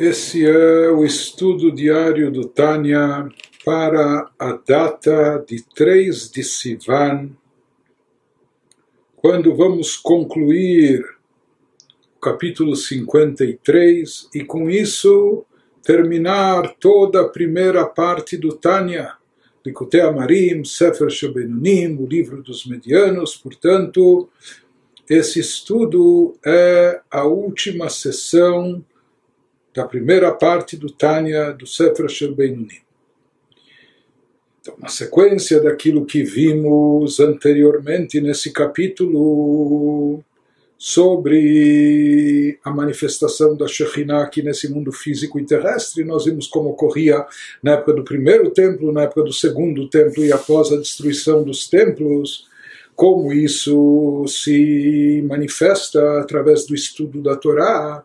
Esse é o estudo diário do Tânia para a data de 3 de Sivan, quando vamos concluir o capítulo 53 e com isso terminar toda a primeira parte do Tânia, Likutei Amarim, Sefer Shebenunim, o livro dos medianos, portanto, esse estudo é a última sessão da primeira parte do Tânia do Sefer Shel. Então, na sequência daquilo que vimos anteriormente nesse capítulo sobre a manifestação da Shekhinah aqui nesse mundo físico e terrestre, nós vimos como ocorria na época do primeiro templo, na época do segundo templo e após a destruição dos templos, como isso se manifesta através do estudo da Torá,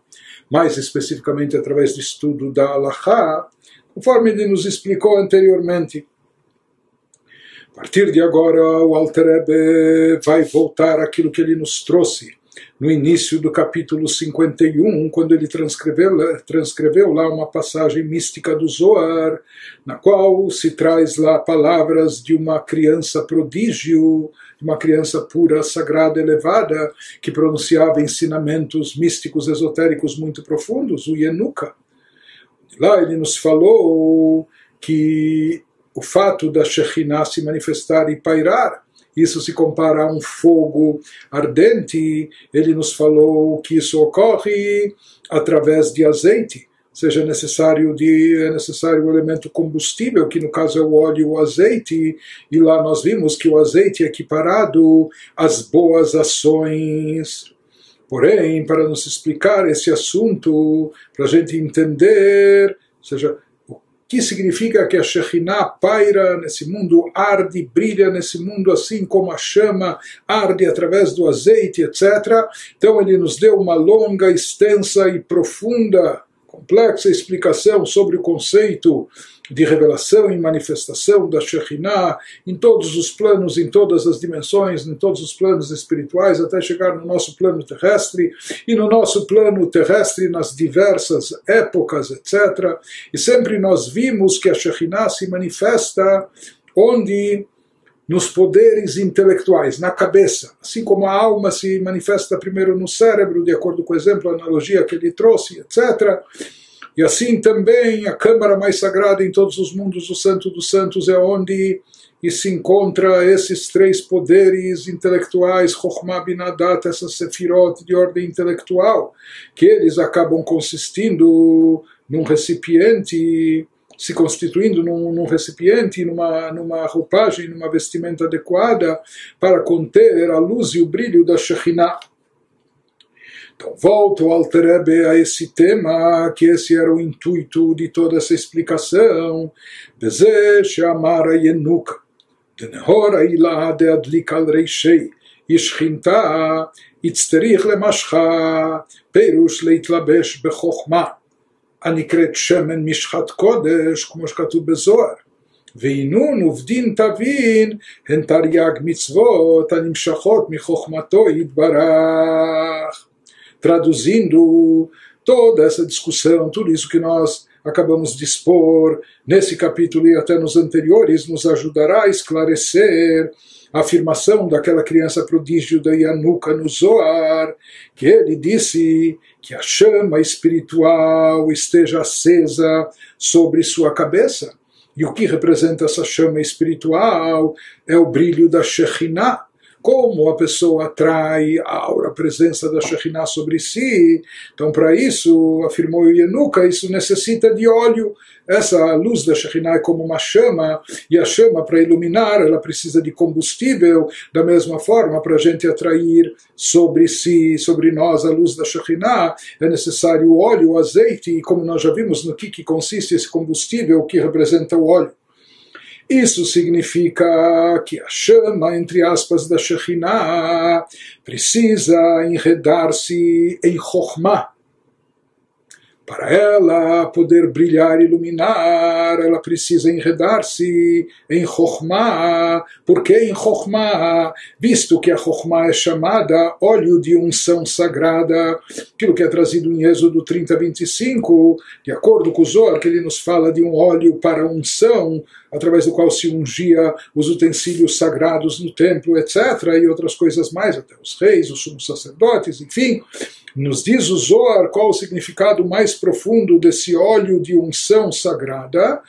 mais especificamente através do estudo da Allahá, conforme ele nos explicou anteriormente. A partir de agora, o Alter Ebe vai voltar àquilo que ele nos trouxe no início do capítulo 51, quando ele transcreveu, transcreveu lá uma passagem mística do Zoar, na qual se traz lá palavras de uma criança prodígio, uma criança pura, sagrada, elevada, que pronunciava ensinamentos místicos, esotéricos muito profundos, o Yenuka. Lá ele nos falou que o fato da Shekhinah se manifestar e pairar isso se compara a um fogo ardente. Ele nos falou que isso ocorre através de azeite, seja necessário de é necessário o elemento combustível, que no caso é o óleo o azeite, e lá nós vimos que o azeite é equiparado às boas ações. Porém, para nos explicar esse assunto, para a gente entender, ou seja, que significa que a Shekhinah paira nesse mundo, arde, brilha nesse mundo, assim como a chama arde através do azeite, etc. Então ele nos deu uma longa, extensa e profunda, complexa explicação sobre o conceito de revelação e manifestação da Shekhinah em todos os planos, em todas as dimensões, em todos os planos espirituais, até chegar no nosso plano terrestre e no nosso plano terrestre nas diversas épocas, etc. E sempre nós vimos que a Shekhinah se manifesta onde nos poderes intelectuais, na cabeça, assim como a alma se manifesta primeiro no cérebro, de acordo com o exemplo, a analogia que ele trouxe, etc. E assim também a Câmara mais sagrada em todos os mundos, o Santo dos Santos, é onde e se encontra esses três poderes intelectuais, Chokhmah Binadat, essas sefirot de ordem intelectual, que eles acabam consistindo num recipiente, se constituindo num, num recipiente, numa, numa roupagem, numa vestimenta adequada para conter a luz e o brilho da Shekhinah. Então, volto ao Terebe a esse tema, que esse era o intuito de toda essa explicação. Beze she'amara yenuka, דנהור העילה דהדליק על רישי, ישכינתה, יצטריך למשכה, פירוש להתלבש בחוכמה, הנקראת שמן משחת קודש, כמו שכתוב בזוהר. ועינון ובדין תבין הן תרי"ג מצוות הנמשכות מחוכמתו יתברך. traduzindo toda essa discussão, tudo isso que nós acabamos de expor nesse capítulo e até nos anteriores, nos ajudará a esclarecer a afirmação daquela criança prodígio da Yanuka no Zoar, que ele disse que a chama espiritual esteja acesa sobre sua cabeça. E o que representa essa chama espiritual é o brilho da Shekhinah, como a pessoa atrai a aura, a presença da Shekhinah sobre si. Então, para isso, afirmou Yenuka, isso necessita de óleo. Essa luz da Shekhinah é como uma chama, e a chama, para iluminar, ela precisa de combustível. Da mesma forma, para a gente atrair sobre si, sobre nós, a luz da Shekhinah, é necessário o óleo, o azeite, e como nós já vimos no que, que consiste esse combustível, que representa o óleo. Isso significa que a chama, entre aspas, da Shekhinah precisa enredar-se em Chokhmah. Para ela poder brilhar, iluminar, ela precisa enredar-se em Chokhmah. Por que em Chokhmah? Visto que a Chokhmah é chamada óleo de unção sagrada, aquilo que é trazido em Êxodo 30, 25, de acordo com o Zohar, que ele nos fala de um óleo para unção, através do qual se ungia os utensílios sagrados no templo, etc., e outras coisas mais, até os reis, os sumos sacerdotes, enfim. Nos diz o Zohar qual o significado mais profundo desse óleo de unção sagrada.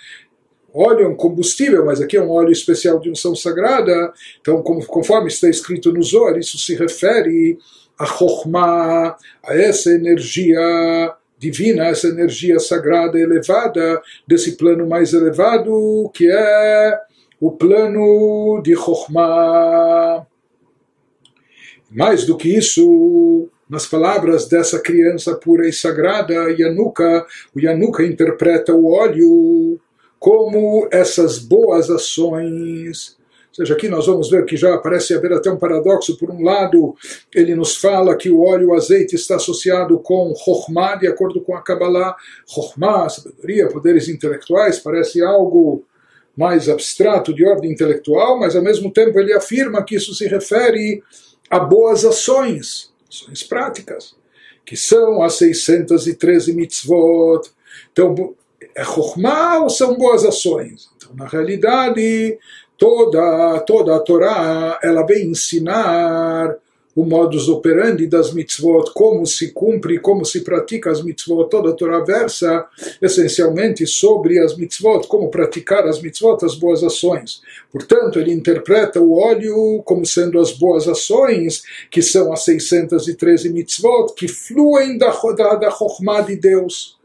Óleo é um combustível, mas aqui é um óleo especial de unção sagrada. Então, conforme está escrito no Zohar, isso se refere a Chokhmah, a essa energia divina, essa energia sagrada elevada, desse plano mais elevado, que é o plano de Chokhmah. Mais do que isso, nas palavras dessa criança pura e sagrada, Yanuka, o Yanuka interpreta o óleo como essas boas ações. Ou seja, aqui nós vamos ver que já parece haver até um paradoxo. Por um lado, ele nos fala que o óleo, o azeite, está associado com Chokhmah, de acordo com a Kabbalah. Chokhmah, sabedoria, poderes intelectuais, parece algo mais abstrato, de ordem intelectual, mas ao mesmo tempo ele afirma que isso se refere a boas ações ações práticas, que são as 613 mitzvot. Então, é Chokhmah ou são boas ações? Então, na realidade, toda, toda a Torá ela vem ensinar o modus operandi das mitzvot, como se cumpre, como se pratica as mitzvot, toda a Torá versa essencialmente sobre as mitzvot, como praticar as mitzvot, as boas ações. Portanto, ele interpreta o óleo como sendo as boas ações, que são as 613 mitzvot, que fluem da, da, da Chokhmah de Deus.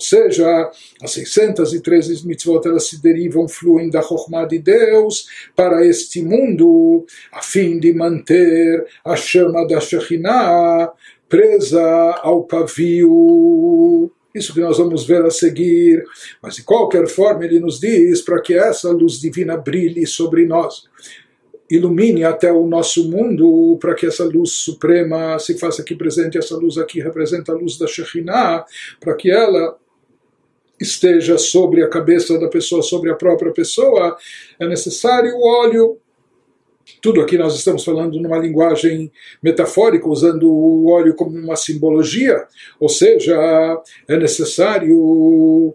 Ou seja, as 613 mitzvot elas se derivam, fluem da Chokhmah de Deus para este mundo, a fim de manter a chama da Shekhinah presa ao pavio. Isso que nós vamos ver a seguir. Mas de qualquer forma, ele nos diz para que essa luz divina brilhe sobre nós ilumine até o nosso mundo para que essa luz suprema se faça aqui presente. Essa luz aqui representa a luz da Shekhinah, para que ela esteja sobre a cabeça da pessoa, sobre a própria pessoa, é necessário o óleo. Tudo aqui nós estamos falando numa linguagem metafórica, usando o óleo como uma simbologia, ou seja, é necessário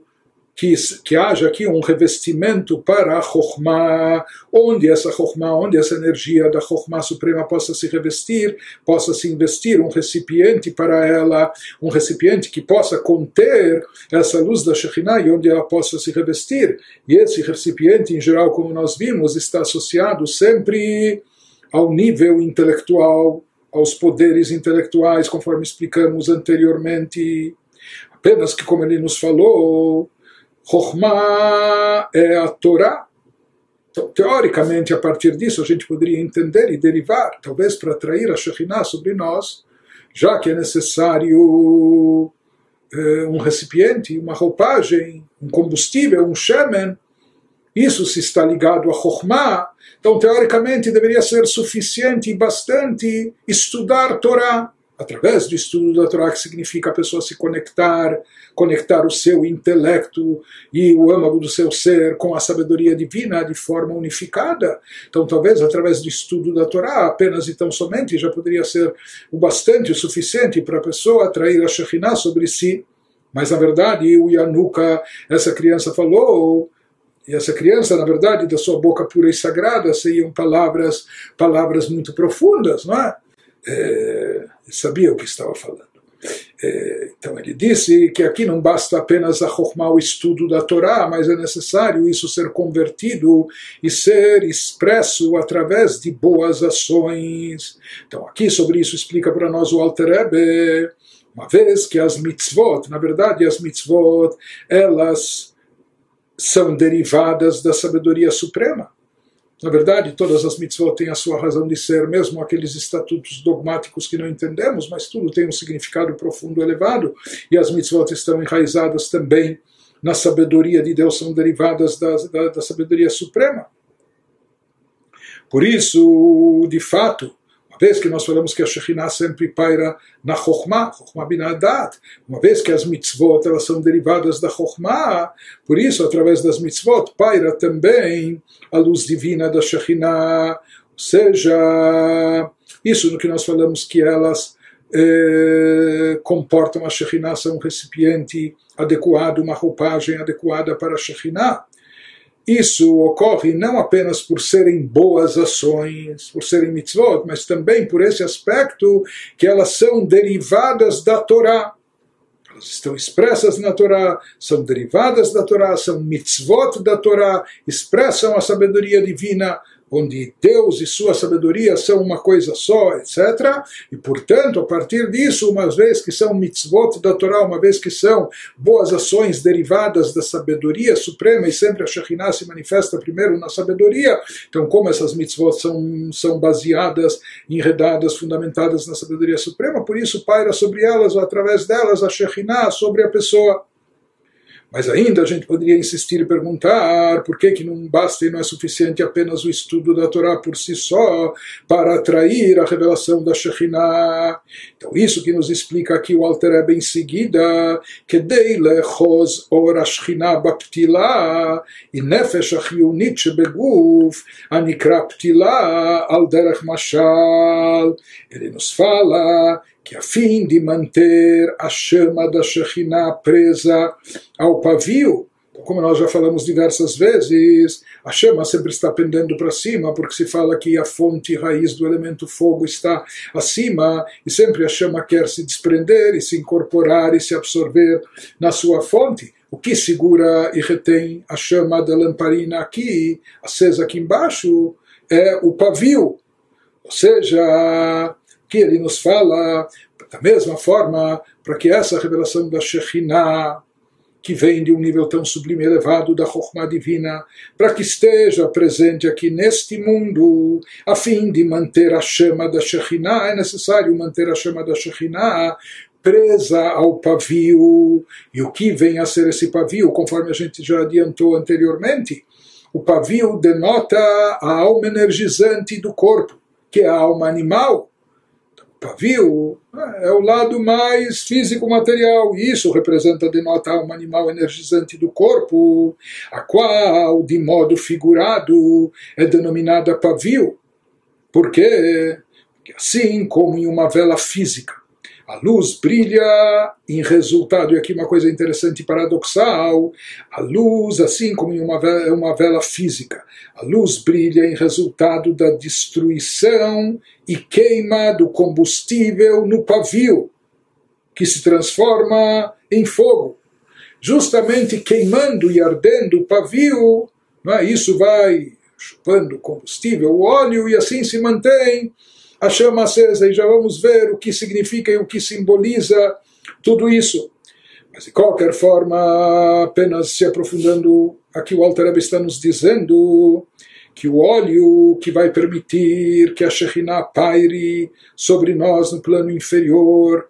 que, que haja aqui um revestimento para a Chokhmah, onde essa Chokhmah, onde essa energia da Chokhmah Suprema possa se revestir, possa se investir um recipiente para ela, um recipiente que possa conter essa luz da Shekhinah e onde ela possa se revestir. E esse recipiente, em geral, como nós vimos, está associado sempre ao nível intelectual, aos poderes intelectuais, conforme explicamos anteriormente. Apenas que, como ele nos falou, Chokhmah é a Torá. Então, teoricamente, a partir disso, a gente poderia entender e derivar, talvez para atrair a Shekhinah sobre nós, já que é necessário eh, um recipiente, uma roupagem, um combustível, um shemen, isso se está ligado a Chokhmah, então teoricamente deveria ser suficiente e bastante estudar Torá através do estudo da Torá, que significa a pessoa se conectar, conectar o seu intelecto e o âmago do seu ser com a sabedoria divina de forma unificada. Então, talvez através do estudo da Torá, apenas e tão somente, já poderia ser o bastante, o suficiente para a pessoa atrair a Shekhinah sobre si. Mas, na verdade, o Yanuka, essa criança falou, e essa criança, na verdade, da sua boca pura e sagrada, saíam palavras, palavras muito profundas, não é? é sabia o que estava falando. É, então ele disse que aqui não basta apenas a Chokhmah, o estudo da Torá, mas é necessário isso ser convertido e ser expresso através de boas ações. Então aqui sobre isso explica para nós o Alter Rebbe, uma vez que as mitzvot, na verdade as mitzvot, elas são derivadas da sabedoria suprema. Na verdade, todas as mitzvot têm a sua razão de ser, mesmo aqueles estatutos dogmáticos que não entendemos, mas tudo tem um significado profundo elevado, e as mitzvot estão enraizadas também na sabedoria de Deus, são derivadas da, da, da sabedoria suprema. Por isso, de fato, Uma vez que nós falamos que a Shekhinah sempre paira na Chokhmah, Chokhmah Binadat, uma vez que as mitzvot elas são derivadas da Chokhmah, por isso, através das mitzvot, paira também a luz divina da Shekhinah, ou seja, isso no que nós falamos que elas eh, comportam a Shekhinah, são um recipiente adequado, uma roupagem adequada para a Shekhinah. Isso ocorre não apenas por serem boas ações, por serem mitzvot, mas também por esse aspecto que elas são derivadas da Torá. Elas estão expressas na Torá, são derivadas da Torá, são mitzvot da Torá, expressam a sabedoria divina, onde Deus e sua sabedoria são uma coisa só, etc. E, portanto, a partir disso, uma vez que são mitzvot da Torá, uma vez que são boas ações derivadas da sabedoria suprema, e sempre a Shekhinah se manifesta primeiro na sabedoria, então, como essas mitzvot são, são baseadas, enredadas, fundamentadas na sabedoria suprema, por isso paira sobre elas, ou através delas, a Shekhinah sobre a pessoa. Mas ainda a gente poderia insistir e perguntar por que, que não basta e não é suficiente apenas o estudo da Torá por si só para atrair a revelação da Shekhinah. Então isso que nos explica aqui o Alter Rebbe em seguida, que deile choz or Shekhinah baptila e nefesh achiyunit shebeguf anikra al derech mashal. Ele nos fala que a fim de manter a chama da Shekhinah presa ao pavio, como nós já falamos diversas vezes, a chama sempre está pendendo para cima, porque se fala que a fonte raiz do elemento fogo está acima, e sempre a chama quer se desprender e se incorporar e se absorver na sua fonte. O que segura e retém a chama da lamparina aqui, acesa aqui embaixo, é o pavio. Ou seja, ele nos fala, da mesma forma, para que essa revelação da Shekhinah, que vem de um nível tão sublime e elevado da Chokhmah divina, para que esteja presente aqui neste mundo, a fim de manter a chama da Shekhinah, é necessário manter a chama da Shekhinah presa ao pavio. E o que vem a ser esse pavio, conforme a gente já adiantou anteriormente? O pavio denota a alma energizante do corpo, que é a alma animal pavio é o lado mais físico-material, e isso representa, denota a alma animal energizante do corpo, a qual, de modo figurado, é denominada pavio. Por quê? Porque assim como em uma vela física, a luz brilha em resultado, e aqui uma coisa interessante e paradoxal, a luz, assim como em uma vela, uma vela física, a luz brilha em resultado da destruição e queima do combustível no pavio, que se transforma em fogo. Justamente queimando e ardendo o pavio, não é? isso vai chupando combustível, o óleo, e assim se mantém a chama acesa, e já vamos ver o que significa e o que simboliza tudo isso. Mas de qualquer forma, apenas se aprofundando, aqui o Alter está nos dizendo que o óleo que vai permitir que a Shekhinah paire sobre nós no plano inferior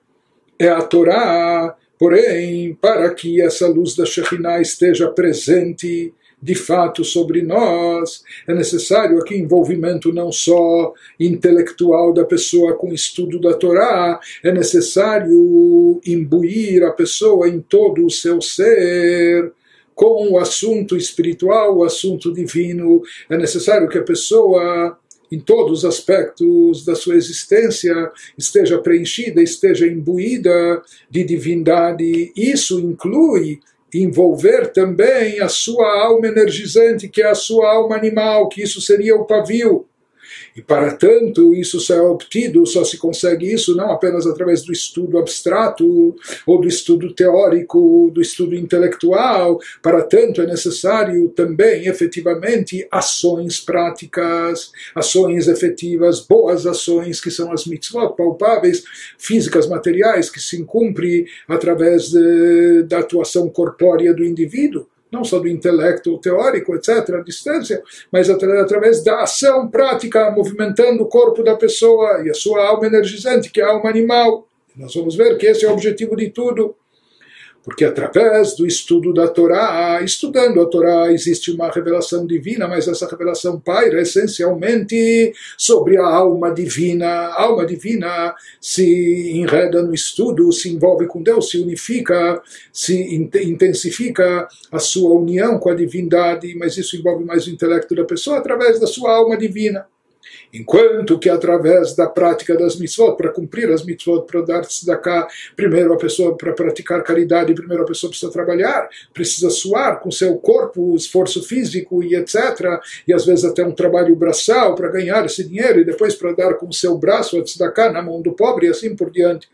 é a Torá, porém, para que essa luz da Shekhinah esteja presente de fato sobre nós, é necessário aqui envolvimento não só intelectual da pessoa com estudo da Torá, é necessário imbuir a pessoa em todo o seu ser com o assunto espiritual, o assunto divino. É necessário que a pessoa em todos os aspectos da sua existência esteja preenchida, esteja imbuída de divindade. Isso inclui envolver também a sua alma energizante, que é a sua alma animal, que isso seria o pavio. E para tanto, isso só é obtido, só se consegue isso não apenas através do estudo abstrato ou do estudo teórico, do estudo intelectual, para tanto é necessário também, efetivamente, ações práticas, ações efetivas, boas ações, que são as mitzvot palpáveis, físicas, materiais, que se cumpre através de, da atuação corpórea do indivíduo não só do intelecto teórico, etc., a distância, mas através da ação prática, movimentando o corpo da pessoa e a sua alma energizante, que é a alma animal. Nós vamos ver que esse é o objetivo de tudo. Porque através do estudo da Torá, estudando a Torá, existe uma revelação divina, mas essa revelação paira essencialmente sobre a alma divina. A alma divina se enreda no estudo, se envolve com Deus, se unifica, se intensifica a sua união com a divindade, mas isso envolve mais o intelecto da pessoa através da sua alma divina. Enquanto que através da prática das mitzvot, para cumprir as mitzvot, para dar tzedakah, primeiro a pessoa, para praticar caridade, primeiro a pessoa precisa trabalhar, precisa suar com seu corpo, esforço físico e etc. E às vezes até um trabalho braçal para ganhar esse dinheiro e depois para dar com seu braço a tzedakah na mão do pobre e assim por diante.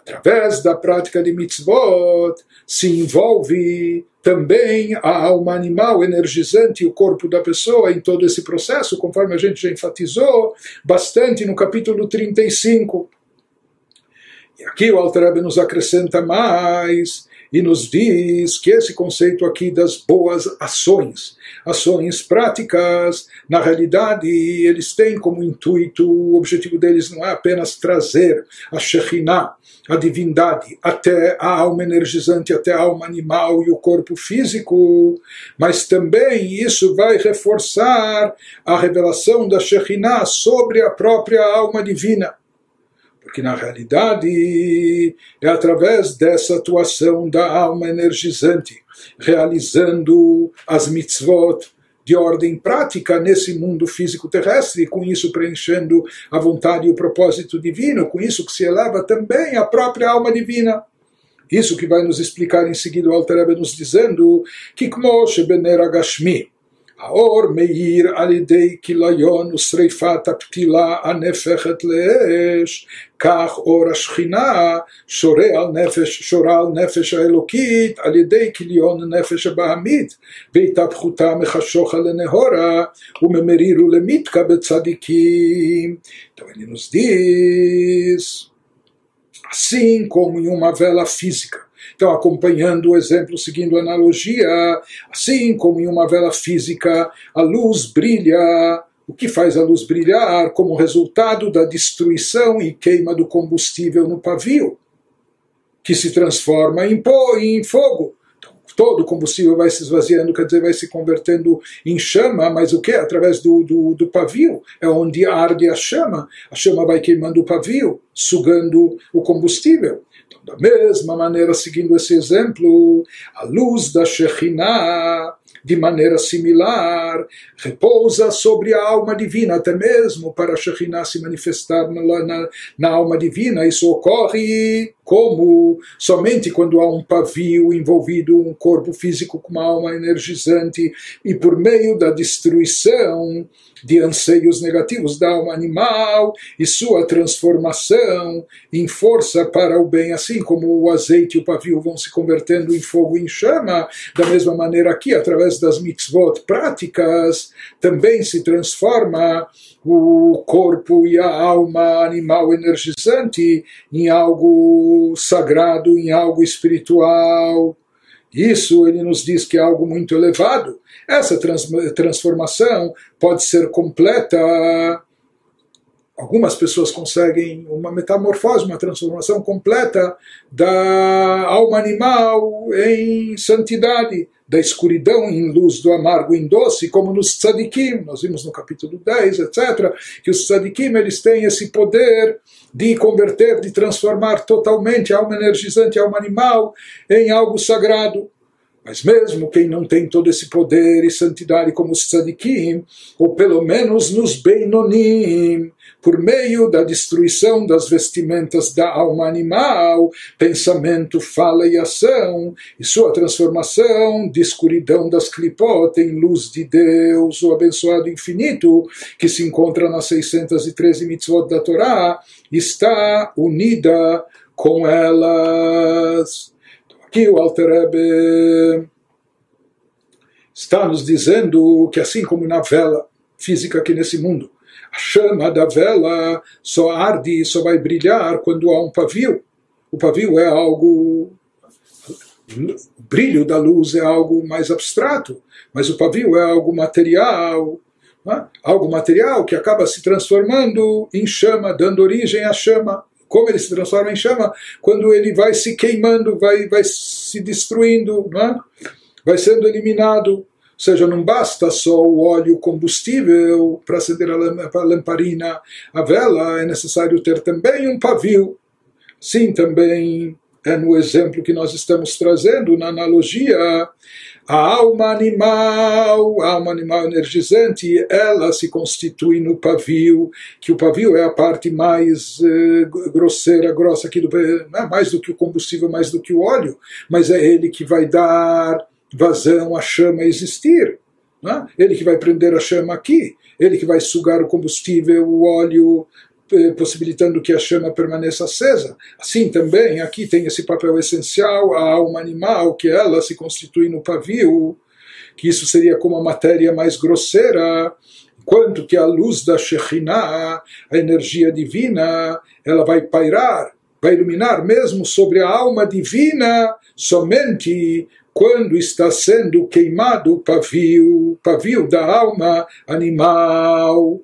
Através da prática de mitzvot se envolve também a alma animal energizante, o corpo da pessoa em todo esse processo, conforme a gente já enfatizou bastante no capítulo 35. E aqui o Alter nos acrescenta mais e nos diz que esse conceito aqui das boas ações, ações práticas, na realidade eles têm como intuito, o objetivo deles não é apenas trazer a Shekhinah, a divindade, até a alma energizante, até a alma animal e o corpo físico, mas também isso vai reforçar a revelação da Shekhinah sobre a própria alma divina porque na realidade é através dessa atuação da alma energizante, realizando as mitzvot de ordem prática nesse mundo físico terrestre, com isso preenchendo a vontade e o propósito divino, com isso que se eleva também a própria alma divina. Isso que vai nos explicar em seguida o Alter nos dizendo que como Shebener Agashmi, האור מאיר על ידי כיליון ושריפת הפתילה הנפחת לאש, כך אור השכינה שורה על נפש, שורה על נפש האלוקית על ידי כיליון הנפש הבעמית, והתהפכותה מחשוכה לנהורה וממרירו למיתקה בצדיקים. Então ele nos diz, assim como em uma vela física, então, acompanhando o exemplo, seguindo a analogia, assim como em uma vela física, a luz brilha. O que faz a luz brilhar como resultado da destruição e queima do combustível no pavio, que se transforma em, pó, em fogo então, todo o combustível vai se esvaziando, quer dizer, vai se convertendo em chama, mas o que? Através do, do, do, pavio, é onde arde a chama, a chama vai queimando o pavio, sugando o combustível. Da mesma maneira, seguindo esse exemplo, a luz da Shekhinah, de maneira similar, repousa sobre a alma divina, até mesmo para a Shekhinah se manifestar na, na, na alma divina. Isso ocorre como somente quando há um pavio envolvido um corpo físico com uma alma energizante e por meio da destruição de anseios negativos da alma animal e sua transformação em força para o bem, assim como o azeite e o pavio vão se convertendo em fogo e em chama, da mesma maneira aqui, através das mitzvot práticas, também se transforma o corpo e a alma animal energizante em algo sagrado, em algo espiritual. Isso ele nos diz que é algo muito elevado. Essa trans transformação pode ser completa. Algumas pessoas conseguem uma metamorfose, uma transformação completa da alma animal em santidade da escuridão em luz, do amargo em doce, como nos tzadikim, nós vimos no capítulo 10, etc., que os tzadikim eles têm esse poder de converter, de transformar totalmente a alma energizante, a alma animal, em algo sagrado. Mas mesmo quem não tem todo esse poder e santidade como os tzadikim, ou pelo menos nos Beinonim, por meio da destruição das vestimentas da alma animal, pensamento, fala e ação, e sua transformação de escuridão das clipot em luz de Deus, o abençoado infinito, que se encontra nas 613 mitzvot da Torá, está unida com elas. Então, aqui o Alter Rebbe está nos dizendo que assim como na vela física aqui nesse mundo, a chama da vela só arde e só vai brilhar quando há um pavio. O pavio é algo. O brilho da luz é algo mais abstrato, mas o pavio é algo material, né? algo material que acaba se transformando em chama, dando origem à chama. Como ele se transforma em chama? Quando ele vai se queimando, vai, vai se destruindo, não é? vai sendo eliminado. Seja, não basta só o óleo combustível para acender a lamparina, a vela, é necessário ter também um pavio. Sim, também é no exemplo que nós estamos trazendo, na analogia, a alma animal, a alma animal energizante, ela se constitui no pavio, que o pavio é a parte mais eh, grosseira, grossa aqui do é mais do que o combustível, mais do que o óleo, mas é ele que vai dar vazão à chama existir. Né? Ele que vai prender a chama aqui, ele que vai sugar o combustível, o óleo, eh, possibilitando que a chama permaneça acesa. Assim também, aqui tem esse papel essencial, a alma animal, que ela se constitui no pavio, que isso seria como a matéria mais grosseira, enquanto que a luz da Shekhinah, a energia divina, ela vai pairar, vai iluminar mesmo sobre a alma divina somente quando está sendo queimado o pavio, pavio da alma animal.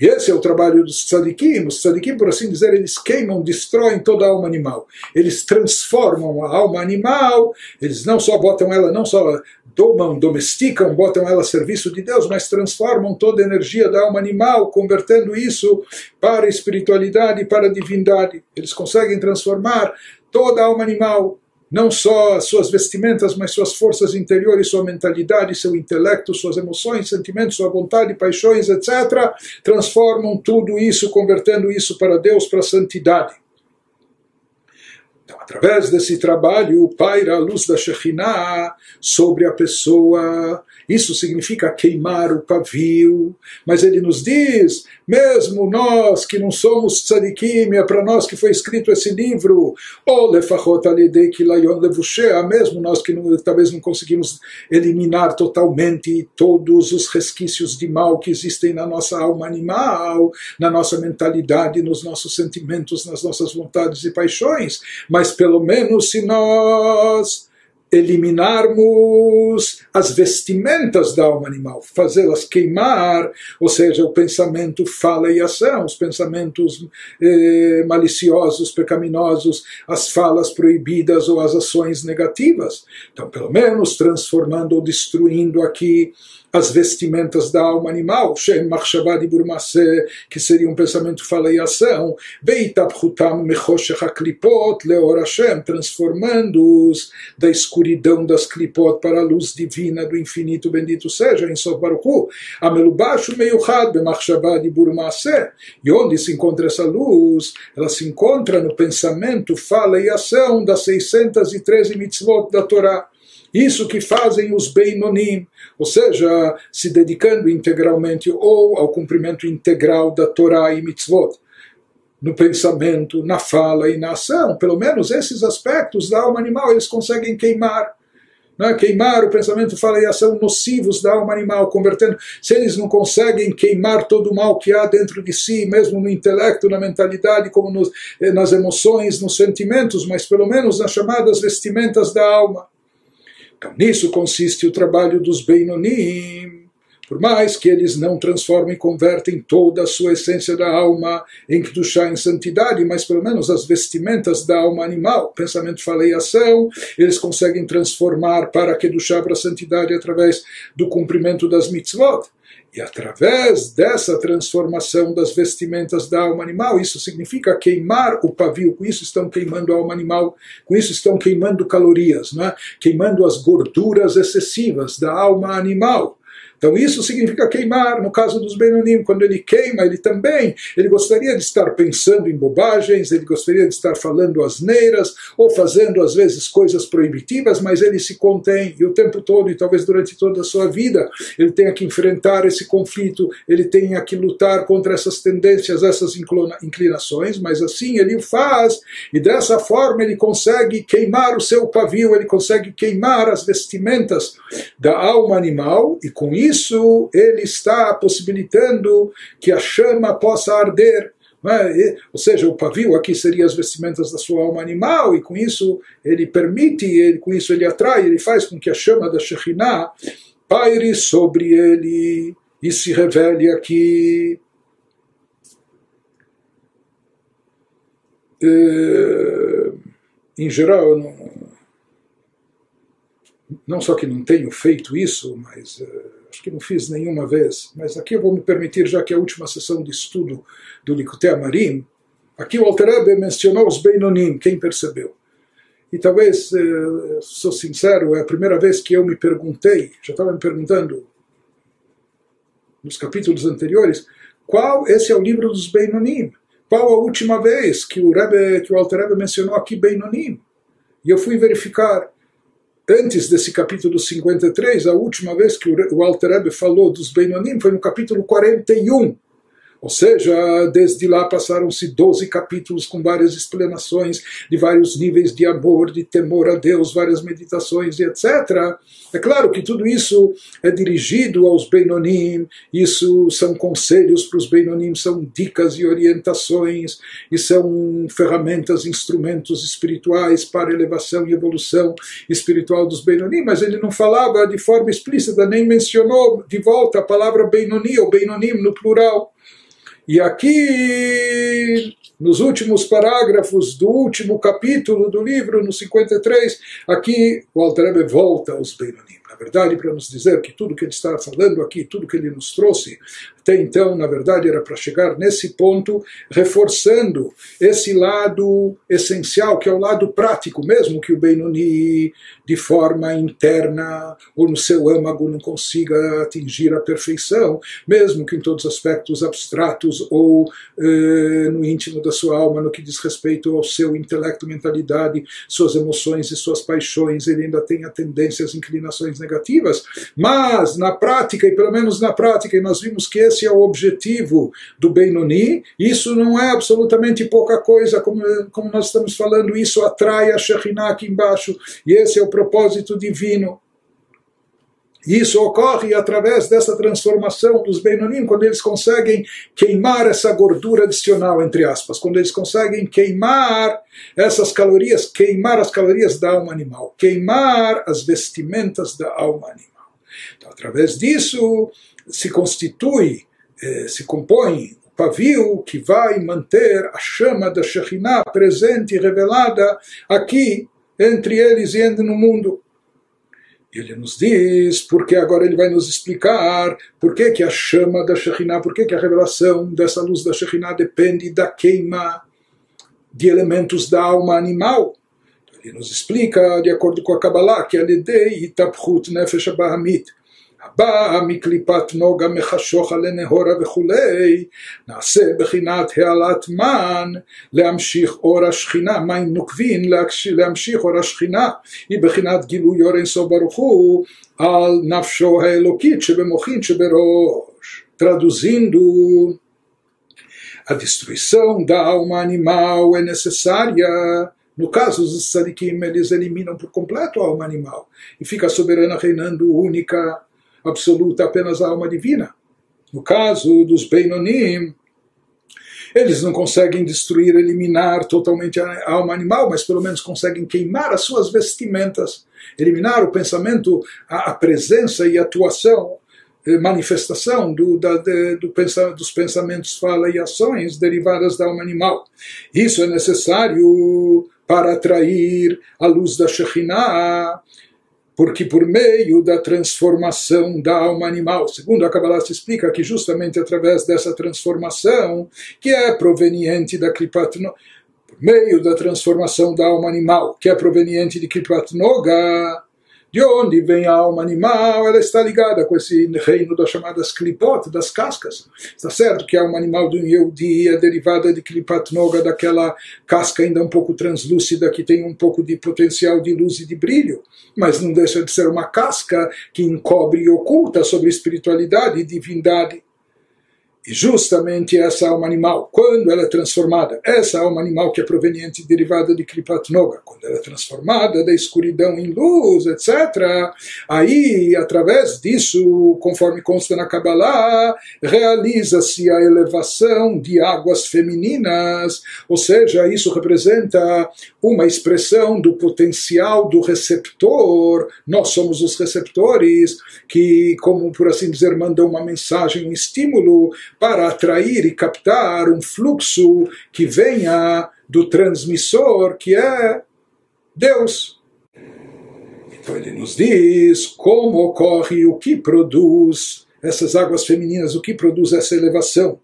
E esse é o trabalho dos tzadikim. Os tzadikim, por assim dizer, eles queimam, destroem toda a alma animal. Eles transformam a alma animal, eles não só botam ela, não só domam, domesticam, botam ela a serviço de Deus, mas transformam toda a energia da alma animal, convertendo isso para espiritualidade, para divindade. Eles conseguem transformar toda a alma animal não só suas vestimentas, mas suas forças interiores, sua mentalidade, seu intelecto, suas emoções, sentimentos, sua vontade, paixões, etc., transformam tudo isso, convertendo isso para Deus, para a santidade. Então, através desse trabalho, paira a luz da Shekhinah sobre a pessoa, isso significa queimar o pavio. Mas ele nos diz, mesmo nós que não somos tzadikim, é para nós que foi escrito esse livro, mesmo nós que não, talvez não conseguimos eliminar totalmente todos os resquícios de mal que existem na nossa alma animal, na nossa mentalidade, nos nossos sentimentos, nas nossas vontades e paixões, mas pelo menos se nós eliminarmos as vestimentas da alma animal, fazê-las queimar, ou seja, o pensamento, fala e ação, os pensamentos eh, maliciosos, pecaminosos, as falas proibidas ou as ações negativas. Então, pelo menos transformando ou destruindo aqui as vestimentas da alma animal, Shem Machshavah Dibur que seria um pensamento, fala e ação, Veitapchutam Mechoshech HaKlipot Leor Hashem, transformando-os da escuridão das Klipot para a luz divina do infinito, bendito seja, em Sof Baruchu, Amelubashu Meyuchad Bemachshavah Dibur e onde se encontra essa luz? Ela se encontra no pensamento, fala e ação das 613 mitzvot da Torá. Isso que fazem os Beinonim, ou seja, se dedicando integralmente ou ao cumprimento integral da Torá e Mitzvot, no pensamento, na fala e na ação, pelo menos esses aspectos da alma animal eles conseguem queimar. Né? Queimar o pensamento, fala e ação nocivos da alma animal, convertendo. Se eles não conseguem queimar todo o mal que há dentro de si, mesmo no intelecto, na mentalidade, como nos, eh, nas emoções, nos sentimentos, mas pelo menos nas chamadas vestimentas da alma. Então, nisso consiste o trabalho dos Beinonim. Por mais que eles não transformem e convertem toda a sua essência da alma em Kedushá, em santidade, mas pelo menos as vestimentas da alma animal, pensamento, fala e ação, eles conseguem transformar para Kedushá, para a santidade, através do cumprimento das mitzvot. E através dessa transformação das vestimentas da alma animal, isso significa queimar o pavio, com isso estão queimando a alma animal, com isso estão queimando calorias, não é? queimando as gorduras excessivas da alma animal. Então isso significa queimar, no caso dos Benonim, quando ele queima, ele também, ele gostaria de estar pensando em bobagens, ele gostaria de estar falando asneiras, ou fazendo às vezes coisas proibitivas, mas ele se contém, e o tempo todo, e talvez durante toda a sua vida, ele tenha que enfrentar esse conflito, ele tenha que lutar contra essas tendências, essas inclinações, mas assim ele o faz, e dessa forma ele consegue queimar o seu pavio, ele consegue queimar as vestimentas da alma animal, e com isso isso ele está possibilitando que a chama possa arder. É? Ou seja, o pavio aqui seria as vestimentas da sua alma animal, e com isso ele permite, ele, com isso ele atrai, ele faz com que a chama da Shekhinah paire sobre ele e se revele aqui. eh, em geral, não, não só que não tenho feito isso, mas uh, acho que não fiz nenhuma vez, mas aqui eu vou me permitir, já que é a última sessão de estudo do Likutei Amarim, aqui o Alter mencionou os Beinonim, quem percebeu? E talvez, uh, sou sincero, é a primeira vez que eu me perguntei, já estava me perguntando nos capítulos anteriores, qual esse é o livro dos Beinonim? Qual a última vez que o Rebbe, que o Alter Rebbe mencionou aqui Beinonim? E eu fui verificar antes desse capítulo 53, a última vez que o Alter Rebbe falou dos Beinonim foi no capítulo 41. Ou seja, desde lá passaram-se 12 capítulos com várias explanações de vários níveis de amor, de temor a Deus, várias meditações e etc. É claro que tudo isso é dirigido aos Beinonim, isso são conselhos para os Beinonim, são dicas e orientações, e são ferramentas, instrumentos espirituais para elevação e evolução espiritual dos Beinonim, mas ele não falava de forma explícita, nem mencionou de volta a palavra Benoni ou Beinonim no plural. E aqui, nos últimos parágrafos do último capítulo do livro, no 53, aqui o Alter volta aos Beinonim. Na verdade, para nos dizer que tudo que ele está falando aqui, tudo que ele nos trouxe, até então, na verdade, era para chegar nesse ponto, reforçando esse lado essencial, que é o lado prático, mesmo que o Benoni, de forma interna ou no seu âmago, não consiga atingir a perfeição, mesmo que em todos os aspectos abstratos ou eh, no íntimo da sua alma, no que diz respeito ao seu intelecto, mentalidade, suas emoções e suas paixões, ele ainda tenha tendências, inclinações negativas, mas na prática, e pelo menos na prática, e nós vimos que esse esse é o objetivo do Benoni, isso não é absolutamente pouca coisa, como, como nós estamos falando, isso atrai a Shekhinah aqui embaixo, e esse é o propósito divino. Isso ocorre através dessa transformação dos Benonim, quando eles conseguem queimar essa gordura adicional, entre aspas, quando eles conseguem queimar essas calorias, queimar as calorias da alma animal, queimar as vestimentas da alma animal. Então, através disso, se constitui eh, se compõe o pavio que vai manter a chama da Shekhinah presente e revelada aqui entre eles e no mundo. Ele nos diz, porque agora ele vai nos explicar por que, que a chama da Shekhinah, por que, que a revelação dessa luz da Shekhinah depende da queima de elementos da alma animal. Ele nos explica, de acordo com a Kabbalah, que a Lidei Itapchut Nefesh Abahamit, הבאה מקליפת נוגה מחשוכה לנהורה וכולי, נעשה בחינת העלת מן להמשיך אור השכינה, מים נוקבין להמשיך אור השכינה, היא בחינת גילוי אור אינסוף ברוך הוא על נפשו האלוקית שבמוחין שבראש. Traduzindo, a destruição da alma animal é necessária No caso, os tzadikim, eles eliminam por completo a alma animal e fica a soberana reinando única absoluta apenas a alma divina. No caso dos Beinonim, eles não conseguem destruir, eliminar totalmente a alma animal, mas pelo menos conseguem queimar as suas vestimentas, eliminar o pensamento, a, a presença e atuação, eh, manifestação do, da, de, do pensa, dos pensamentos, fala e ações derivadas da alma animal. Isso é necessário para atrair a luz da Shekhinah porque por meio da transformação da alma animal, segundo a Kabbalah se explica que justamente através dessa transformação, que é proveniente da Kripat por meio da transformação da alma animal, que é proveniente de Kripat Noga, de onde vem a alma animal, ela está ligada com esse reino das chamadas klipot, das cascas. Está certo que a alma animal do Yehudi é derivada de klipat noga, daquela casca ainda um pouco translúcida, que tem um pouco de potencial de luz e de brilho, mas não deixa de ser uma casca que encobre e oculta sobre espiritualidade e divindade. E justamente essa alma animal, quando ela é transformada, essa alma animal que é proveniente derivada de Kripat Noga, quando ela é transformada da escuridão em luz, etc., aí, através disso, conforme consta na Kabbalah, realiza-se a elevação de águas femininas, ou seja, isso representa uma expressão do potencial do receptor, nós somos os receptores, que, como por assim dizer, mandam uma mensagem, um estímulo para atrair e captar um fluxo que venha do transmissor, que é Deus. Então ele nos diz como ocorre, o que produz essas águas femininas, o que produz essa elevação. Ou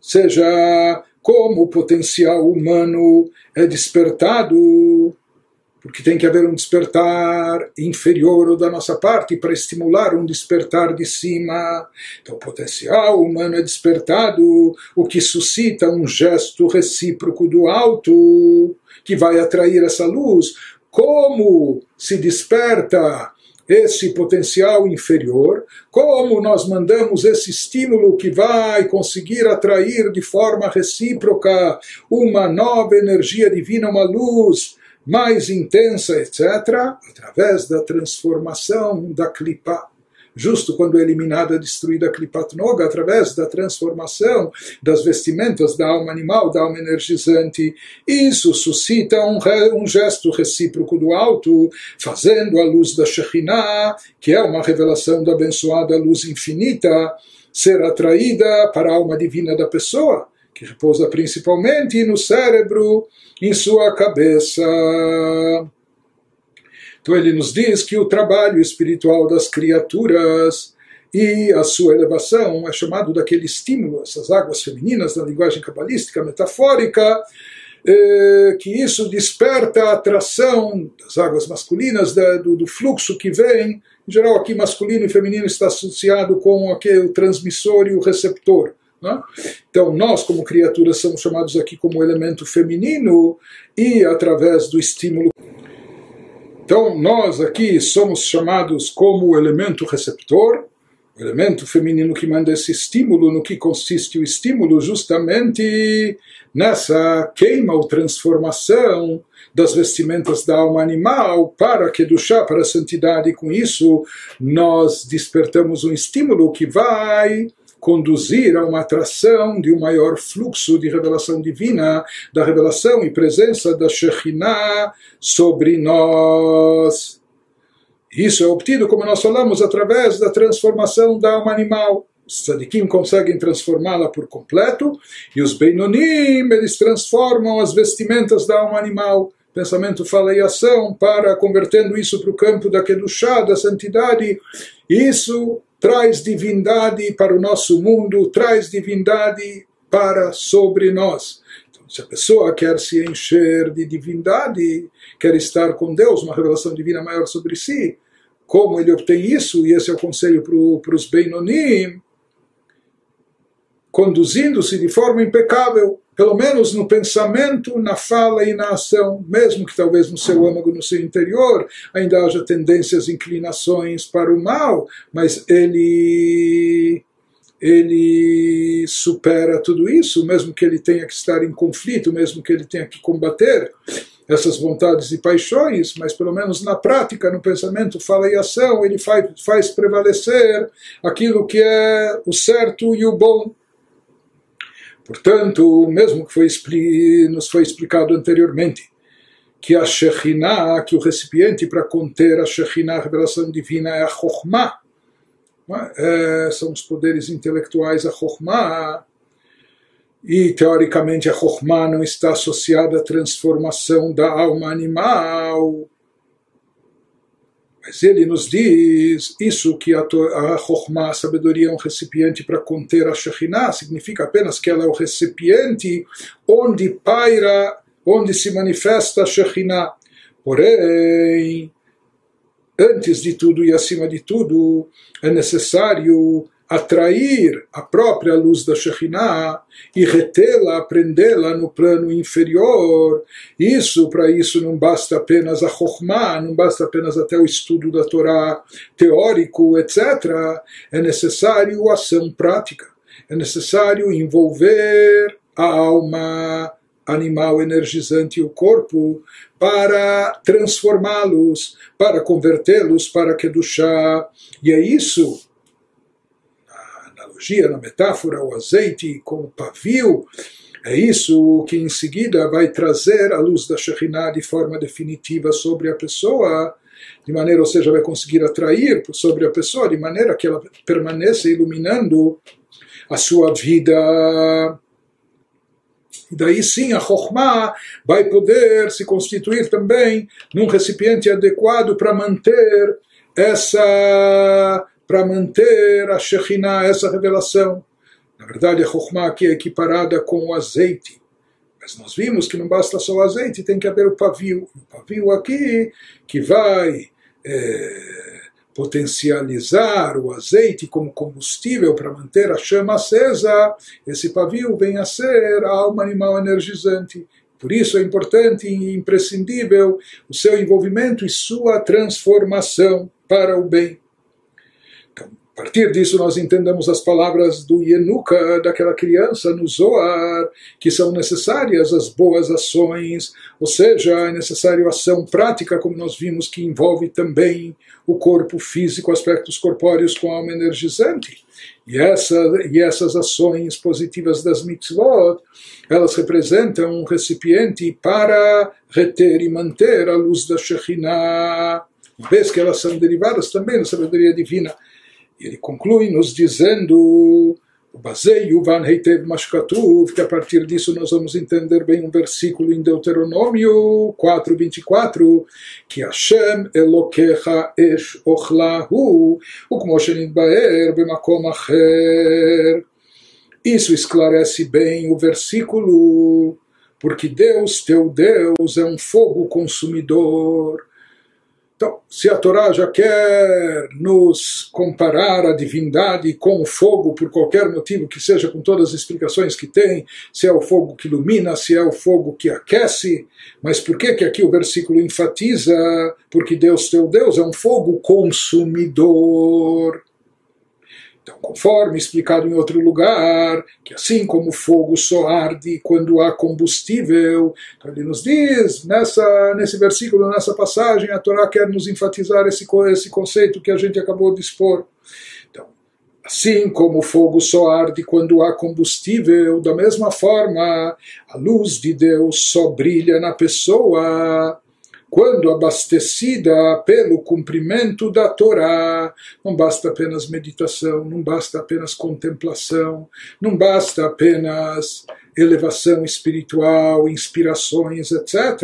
seja, como o potencial humano é despertado porque tem que haver um despertar inferior da nossa parte para estimular um despertar de cima. Então, o potencial humano é despertado, o que suscita um gesto recíproco do alto, que vai atrair essa luz. Como se desperta esse potencial inferior, como nós mandamos esse estímulo que vai conseguir atrair de forma recíproca uma nova energia divina, uma luz mais intensa, etc., através da transformação da klipa. Justo quando é eliminada, destruída a klipat noga, através da transformação das vestimentas da alma animal, da alma energizante, isso suscita um, um gesto recíproco do alto, fazendo a luz da Shekhinah, que é uma revelação da abençoada luz infinita, ser atraída para a alma divina da pessoa que repousa principalmente no cérebro, em sua cabeça. Então ele nos diz que o trabalho espiritual das criaturas e a sua elevação é chamado daquele estímulo, essas águas femininas na linguagem cabalística metafórica, eh, que isso desperta a atração das águas masculinas, do, fluxo que vem. Em geral, aqui masculino e feminino está associado com aquele transmissor e o receptor. Né? Então, nós, como criaturas, somos chamados aqui como elemento feminino e através do estímulo. Então, nós aqui somos chamados como elemento receptor, o elemento feminino que manda esse estímulo, no que consiste o estímulo? Justamente nessa queima ou transformação das vestimentas da alma animal para que do chá para a santidade. Com isso, nós despertamos um estímulo que vai conduzir a uma atração de um maior fluxo de revelação divina, da revelação e presença da Shekhinah sobre nós. Isso é obtido, como nós falamos, através da transformação da alma animal. Os tzadikim conseguem transformá-la por completo, e os beinonim, eles transformam as vestimentas da alma animal pensamento, fala e ação, para convertendo isso para o campo da Kedushá, da santidade. Isso traz divindade para o nosso mundo, traz divindade para sobre nós. Então, se a pessoa quer se encher de divindade, quer estar com Deus, uma revelação divina maior sobre si, como ele obtém isso? E esse é o conselho para os Beinonim, conduzindo-se de forma impecável, pelo menos no pensamento, na fala e na ação, mesmo que talvez no seu âmago, no seu interior, ainda haja tendências, inclinações para o mal, mas ele ele supera tudo isso, mesmo que ele tenha que estar em conflito, mesmo que ele tenha que combater essas vontades e paixões, mas pelo menos na prática, no pensamento, fala e ação, ele faz, faz prevalecer aquilo que é o certo e o bom. Portanto, mesmo que foi, nos foi explicado anteriormente, que a Shekhinah, que o recipiente para conter a Shekhinah, a revelação divina, é a Chokhmah, é, são os poderes intelectuais, a Chokhmah, e teoricamente a Chokhmah não está associada à transformação da alma animal, mas ele nos diz isso que a, a Chokhmah, a sabedoria, é um recipiente para conter a Shekhinah, significa apenas que ela é o recipiente onde paira, onde se manifesta a Shekhinah. Porém, antes de tudo e acima de tudo, é necessário atrair a própria luz da Shekhinah e retê-la, prendê-la no plano inferior. Isso, para isso, não basta apenas a Chokhmah, não basta apenas até o estudo da Torá teórico, etc. É necessário ação prática. É necessário envolver a alma animal energizante e o corpo para transformá-los, para convertê-los para Kedushá. E é isso analogia, na metáfora, o azeite com o pavio, é isso que em seguida vai trazer a luz da Shekhinah de forma definitiva sobre a pessoa, de maneira, ou seja, vai conseguir atrair sobre a pessoa, de maneira que ela permaneça iluminando a sua vida. E daí sim a Chokhmah vai poder se constituir também num recipiente adequado para manter essa para manter a Shekhinah, essa revelação. Na verdade, a Chokhmah aqui é equiparada com o azeite. Mas nós vimos que não basta só o azeite, tem que haver o pavio. O pavio aqui que vai é, potencializar o azeite como combustível para manter a chama acesa. Esse pavio vem a ser a alma animal energizante. Por isso é importante e imprescindível o seu envolvimento e sua transformação para o bem. A partir disso, nós entendemos as palavras do Yenuka, daquela criança no Zoar, que são necessárias as boas ações, ou seja, é necessário ação prática, como nós vimos, que envolve também o corpo físico, aspectos corpóreos com alma energizante. E, essa, e essas ações positivas das mitzvot, elas representam um recipiente para reter e manter a luz da Shekhinah, vez que elas são derivadas também da sabedoria divina e ele conclui nos dizendo baseio van heitev mashkatuv, que a partir disso nós vamos entender bem um versículo em Deuteronômio 4:24, que Hashem Elokecha esh ochlahu, ukmo shenitbaer bemakom acher. Isso esclarece bem o versículo, porque Deus, teu Deus, é um fogo consumidor então, se a Torá já quer nos comparar a divindade com o fogo por qualquer motivo que seja, com todas as explicações que tem, se é o fogo que ilumina, se é o fogo que aquece, mas por que que aqui o versículo enfatiza? Porque Deus, teu Deus, é um fogo consumidor. Então, conforme explicado em outro lugar, que assim como o fogo só arde quando há combustível, então ele nos diz, nessa, nesse versículo, nessa passagem, a Torá quer nos enfatizar esse, esse conceito que a gente acabou de expor. Então, assim como o fogo só arde quando há combustível, da mesma forma, a luz de Deus só brilha na pessoa quando abastecida pelo cumprimento da Torá. Não basta apenas meditação, não basta apenas contemplação, não basta apenas elevação espiritual, inspirações, etc.,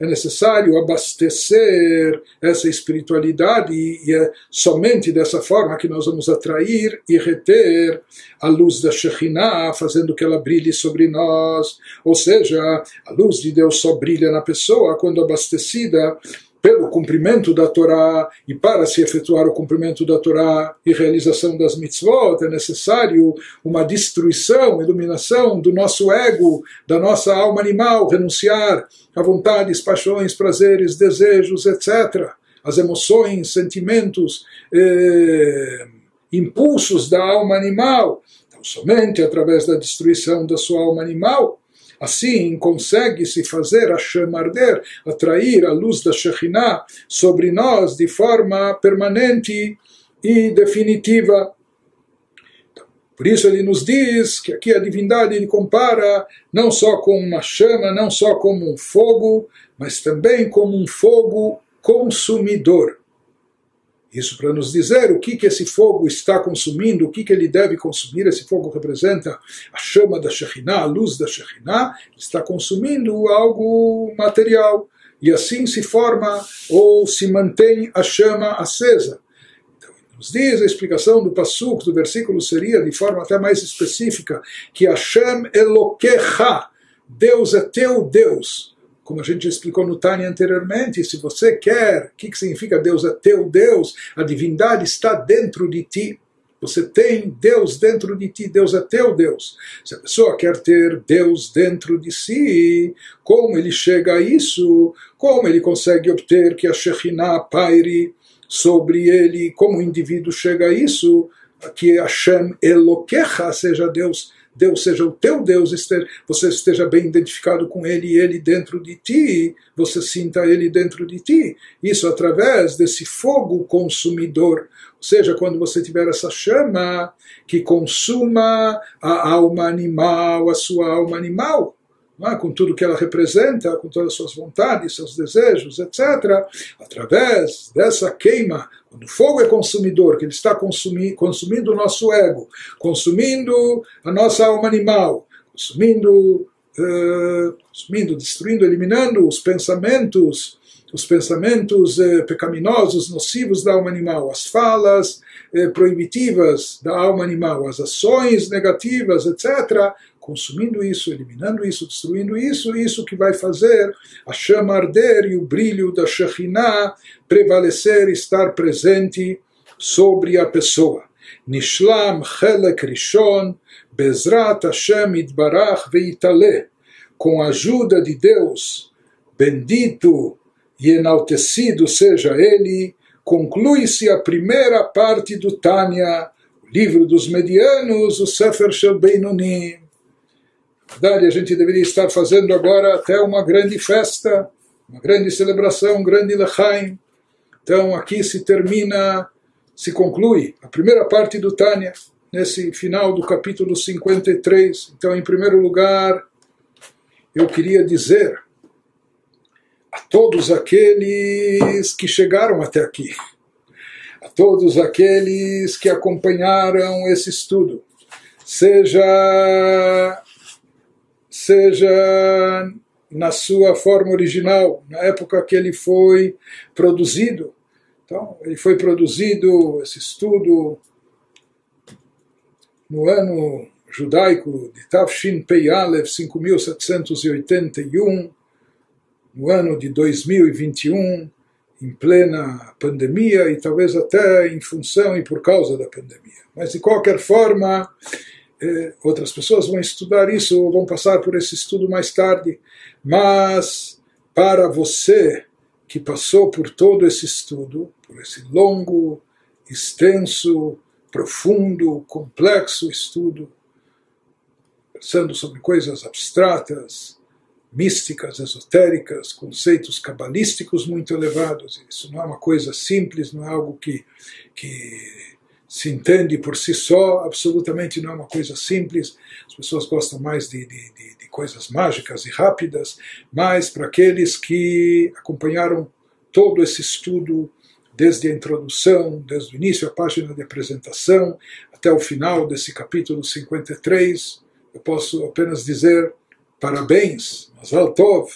é necessário abastecer essa espiritualidade e é somente dessa forma que nós vamos atrair e reter a luz da Shekhinah, fazendo que ela brilhe sobre nós. Ou seja, a luz de Deus só brilha na pessoa quando abastecida pelo cumprimento da Torá e para se efetuar o cumprimento da Torá e realização das mitzvot é necessário uma destruição, iluminação do nosso ego, da nossa alma animal, renunciar a vontades, paixões, prazeres, desejos, etc. As emoções, sentimentos, eh, impulsos da alma animal. Então, somente através da destruição da sua alma animal Assim, consegue-se fazer a chama arder, atrair a luz da Shekhinah sobre nós de forma permanente e definitiva. Por isso ele nos diz que aqui a divindade ele compara não só com uma chama, não só como um fogo, mas também como um fogo consumidor. Isso para nos dizer o que, que esse fogo está consumindo, o que, que ele deve consumir. Esse fogo representa a chama da Shekhinah, a luz da Shekhinah, está consumindo algo material. E assim se forma ou se mantém a chama acesa. Então, nos diz a explicação do Passuk, do versículo, seria de forma até mais específica, que Hashem Elokecha, Deus é teu Deus como a gente explicou no Tânia anteriormente, se você quer, o que, que significa Deus é teu Deus? A divindade está dentro de ti. Você tem Deus dentro de ti, Deus é teu Deus. Se a pessoa quer ter Deus dentro de si, como ele chega a isso? Como ele consegue obter que a Shekhinah paire sobre ele? Como o indivíduo chega a isso? Que Hashem Elokecha seja Deus Deus seja o teu Deus, você esteja bem identificado com Ele e Ele dentro de ti, você sinta Ele dentro de ti. Isso através desse fogo consumidor. Ou seja, quando você tiver essa chama que consuma a alma animal, a sua alma animal, é? com tudo que ela representa, com todas as suas vontades, seus desejos, etc., através dessa queima, quando o fogo é consumidor, que ele está consumi consumindo o nosso ego, consumindo a nossa alma animal, consumindo uh, consumindo, destruindo, eliminando os pensamentos, os pensamentos uh, pecaminosos, nocivos da alma animal, as falas uh, proibitivas da alma animal, as ações negativas, etc., consumindo isso, eliminando isso, destruindo isso, isso que vai fazer a chama arder e o brilho da Shekhinah prevalecer, estar presente sobre a pessoa. Nishlam Chelek Rishon, Bezrat Hashem Itbarach Veitale, com a ajuda de Deus, bendito e enaltecido seja Ele, conclui-se a primeira parte do Tânia, livro dos medianos, o Sefer Shel Beinonim verdade, a gente deveria estar fazendo agora até uma grande festa, uma grande celebração, um grande Lechaim. Então aqui se termina, se conclui a primeira parte do Tânia, nesse final do capítulo 53. Então, em primeiro lugar, eu queria dizer a todos aqueles que chegaram até aqui, a todos aqueles que acompanharam esse estudo, seja seja na sua forma original, na época que ele foi produzido. Então, ele foi produzido, esse estudo, no ano judaico de Tafshin Pei Aleph, 5781, no ano de 2021, em plena pandemia e talvez até em função e por causa da pandemia. Mas, de qualquer forma, eh, outras pessoas vão estudar isso ou vão passar por esse estudo mais tarde, mas para você que passou por todo esse estudo, por esse longo, extenso, profundo, complexo estudo, pensando sobre coisas abstratas, místicas, esotéricas, conceitos cabalísticos muito elevados. Isso não é uma coisa simples, não é algo que, que se entende por si só, absolutamente não é uma coisa simples. As pessoas gostam mais de, de, de, de coisas mágicas e rápidas, mas para aqueles que acompanharam todo esse estudo, desde a introdução, desde o início, a página de apresentação, até o final desse capítulo 53, eu posso apenas dizer parabéns, Mazal Tov,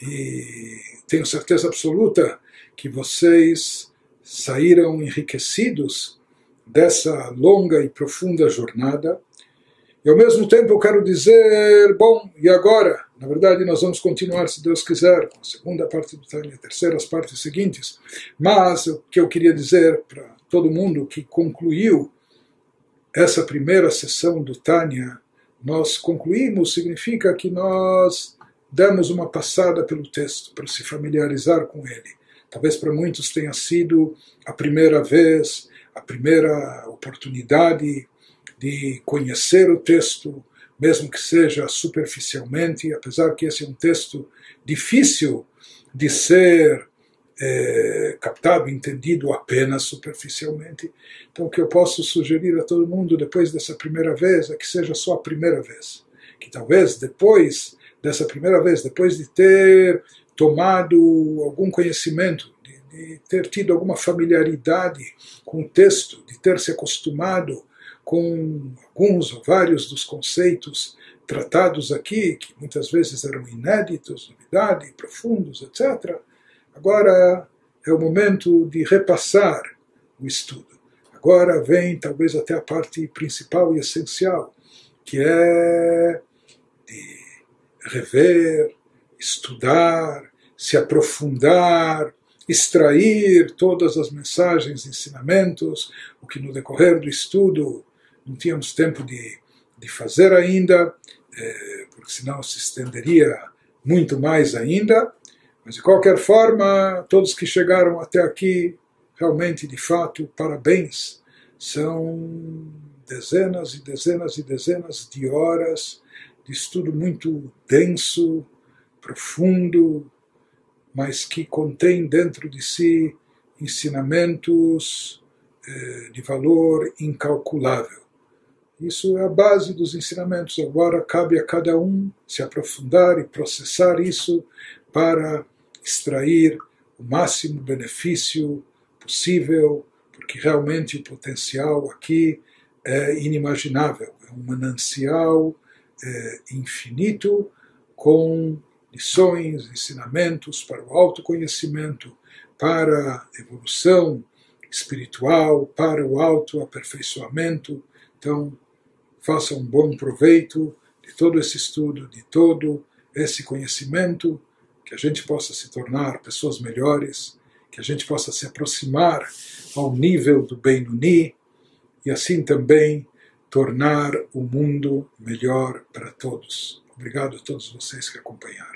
e tenho certeza absoluta que vocês saíram enriquecidos dessa longa e profunda jornada. E ao mesmo tempo eu quero dizer, bom, e agora? Na verdade, nós vamos continuar, se Deus quiser, com a segunda parte do Tânia, terceiras partes seguintes. Mas o que eu queria dizer para todo mundo que concluiu essa primeira sessão do Tânia, nós concluímos, significa que nós demos uma passada pelo texto para se familiarizar com ele. Talvez para muitos tenha sido a primeira vez a primeira oportunidade de conhecer o texto, mesmo que seja superficialmente, apesar que esse é um texto difícil de ser é, captado, entendido apenas superficialmente. Então, o que eu posso sugerir a todo mundo depois dessa primeira vez é que seja só a primeira vez. Que talvez depois dessa primeira vez, depois de ter tomado algum conhecimento de ter tido alguma familiaridade com o texto, de ter se acostumado com alguns ou vários dos conceitos tratados aqui, que muitas vezes eram inéditos, novidade, profundos, etc. Agora é o momento de repassar o estudo. Agora vem talvez até a parte principal e essencial, que é de rever, estudar, se aprofundar extrair todas as mensagens, ensinamentos, o que no decorrer do estudo não tínhamos tempo de, de fazer ainda, é, porque senão se estenderia muito mais ainda. Mas de qualquer forma, todos que chegaram até aqui, realmente, de fato, parabéns. São dezenas e dezenas e dezenas de horas de estudo muito denso, profundo, mas que contém dentro de si ensinamentos eh, de valor incalculável. Isso é a base dos ensinamentos. Agora cabe a cada um se aprofundar e processar isso para extrair o máximo benefício possível, porque realmente o potencial aqui é inimaginável. É um manancial é, infinito com lições, ensinamentos para o autoconhecimento, para a evolução espiritual, para o autoaperfeiçoamento. Então, faça um bom proveito de todo esse estudo, de todo esse conhecimento, que a gente possa se tornar pessoas melhores, que a gente possa se aproximar ao nível do Bem-Nuni e assim também tornar o mundo melhor para todos. Obrigado a todos vocês que acompanharam.